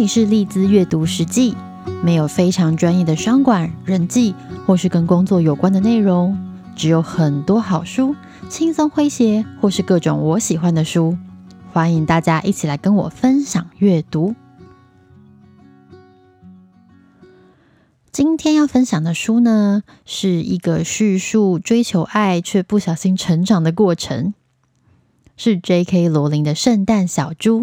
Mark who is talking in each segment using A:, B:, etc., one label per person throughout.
A: 里是利兹阅读实记，没有非常专业的商管、人际或是跟工作有关的内容，只有很多好书，轻松诙谐或是各种我喜欢的书，欢迎大家一起来跟我分享阅读。今天要分享的书呢，是一个叙述追求爱却不小心成长的过程，是 J.K. 罗琳的《圣诞小猪》，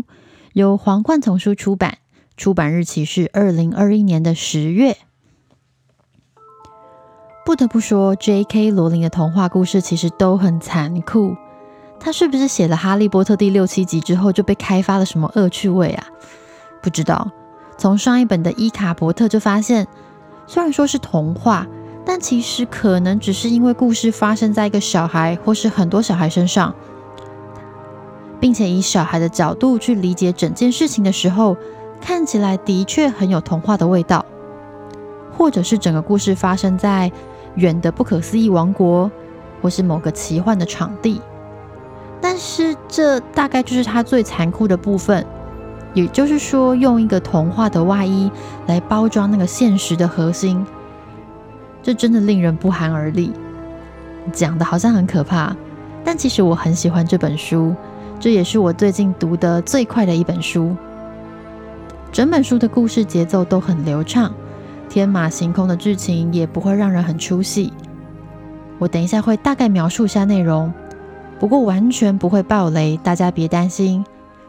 A: 由皇冠丛书出版。出版日期是二零二一年的十月。不得不说，J.K. 罗琳的童话故事其实都很残酷。他是不是写了《哈利波特》第六七集之后就被开发了什么恶趣味啊？不知道。从上一本的《伊卡伯特》就发现，虽然说是童话，但其实可能只是因为故事发生在一个小孩或是很多小孩身上，并且以小孩的角度去理解整件事情的时候。看起来的确很有童话的味道，或者是整个故事发生在远的不可思议王国，或是某个奇幻的场地。但是这大概就是它最残酷的部分，也就是说，用一个童话的外衣来包装那个现实的核心，这真的令人不寒而栗。讲的好像很可怕，但其实我很喜欢这本书，这也是我最近读的最快的一本书。整本书的故事节奏都很流畅，天马行空的剧情也不会让人很出戏。我等一下会大概描述一下内容，不过完全不会爆雷，大家别担心。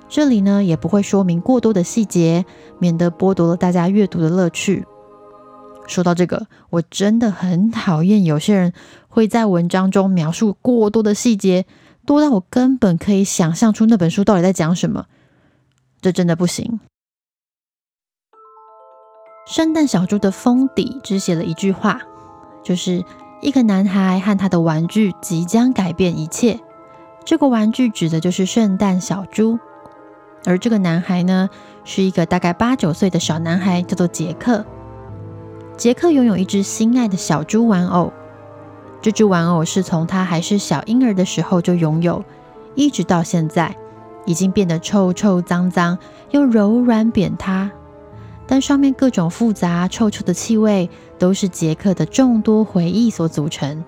A: 这里呢也不会说明过多的细节，免得剥夺了大家阅读的乐趣。说到这个，我真的很讨厌有些人会在文章中描述过多的细节，多到我根本可以想象出那本书到底在讲什么，这真的不行。圣诞小猪的封底只写了一句话，就是一个男孩和他的玩具即将改变一切。这个玩具指的就是圣诞小猪，而这个男孩呢，是一个大概八九岁的小男孩，叫做杰克。杰克拥有一只心爱的小猪玩偶，这只玩偶是从他还是小婴儿的时候就拥有，一直到现在，已经变得臭臭脏脏又柔软扁塌。但上面各种复杂、臭臭的气味，都是杰克的众多回忆所组成。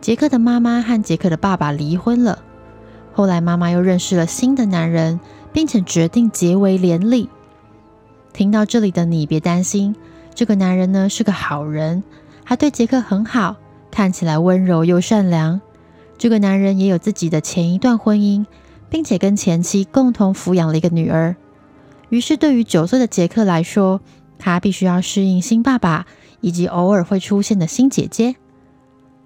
A: 杰克的妈妈和杰克的爸爸离婚了，后来妈妈又认识了新的男人，并且决定结为连理。听到这里的你别担心，这个男人呢是个好人，他对杰克很好，看起来温柔又善良。这个男人也有自己的前一段婚姻，并且跟前妻共同抚养了一个女儿。于是，对于九岁的杰克来说，他必须要适应新爸爸以及偶尔会出现的新姐姐。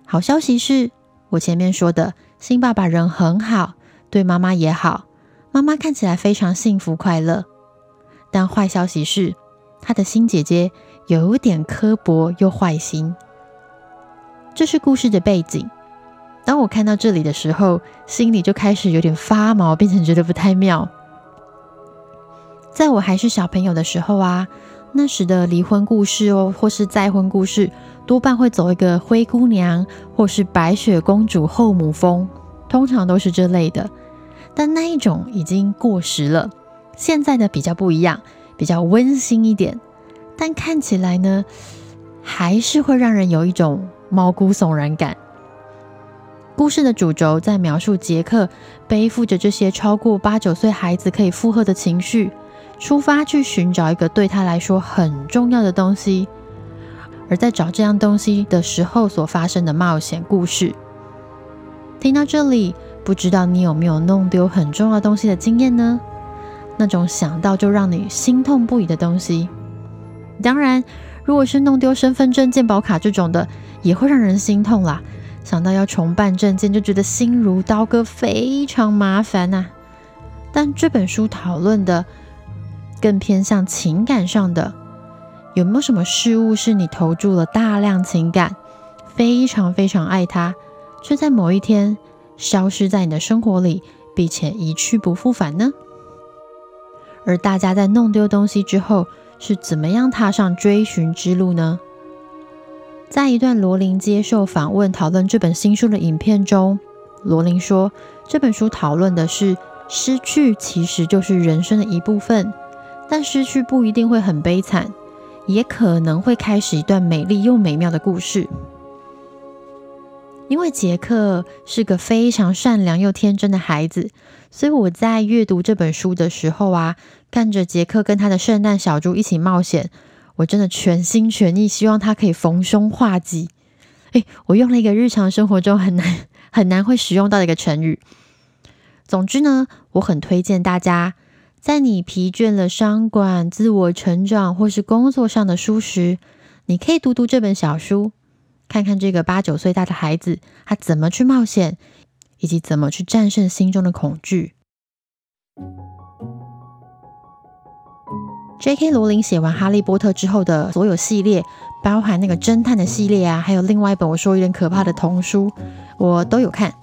A: 好消息是，我前面说的新爸爸人很好，对妈妈也好，妈妈看起来非常幸福快乐。但坏消息是，他的新姐姐有点刻薄又坏心。这是故事的背景。当我看到这里的时候，心里就开始有点发毛，变成觉得不太妙。在我还是小朋友的时候啊，那时的离婚故事哦，或是再婚故事，多半会走一个灰姑娘或是白雪公主后母风，通常都是这类的。但那一种已经过时了，现在的比较不一样，比较温馨一点，但看起来呢，还是会让人有一种毛骨悚然感。故事的主轴在描述杰克背负着这些超过八九岁孩子可以负荷的情绪。出发去寻找一个对他来说很重要的东西，而在找这样东西的时候所发生的冒险故事。听到这里，不知道你有没有弄丢很重要东西的经验呢？那种想到就让你心痛不已的东西。当然，如果是弄丢身份证、健保卡这种的，也会让人心痛啦。想到要重办证件，就觉得心如刀割，非常麻烦呐。但这本书讨论的。更偏向情感上的，有没有什么事物是你投注了大量情感，非常非常爱它，却在某一天消失在你的生活里，并且一去不复返呢？而大家在弄丢东西之后，是怎么样踏上追寻之路呢？在一段罗琳接受访问讨论这本新书的影片中，罗琳说，这本书讨论的是失去其实就是人生的一部分。但失去不一定会很悲惨，也可能会开始一段美丽又美妙的故事。因为杰克是个非常善良又天真的孩子，所以我在阅读这本书的时候啊，看着杰克跟他的圣诞小猪一起冒险，我真的全心全意希望他可以逢凶化吉。诶，我用了一个日常生活中很难很难会使用到的一个成语。总之呢，我很推荐大家。在你疲倦了商管、自我成长或是工作上的书时，你可以读读这本小书，看看这个八九岁大的孩子他怎么去冒险，以及怎么去战胜心中的恐惧。J.K. 罗琳写完《哈利波特》之后的所有系列，包含那个侦探的系列啊，还有另外一本我说有点可怕的童书，我都有看。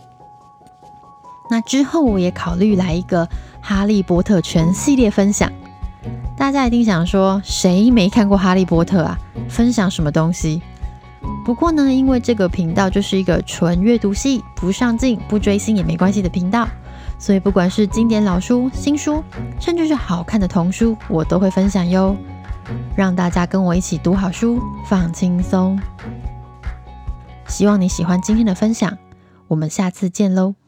A: 那之后我也考虑来一个。哈利波特全系列分享，大家一定想说，谁没看过哈利波特啊？分享什么东西？不过呢，因为这个频道就是一个纯阅读系，不上进、不追星也没关系的频道，所以不管是经典老书、新书，甚至是好看的童书，我都会分享哟，让大家跟我一起读好书，放轻松。希望你喜欢今天的分享，我们下次见喽。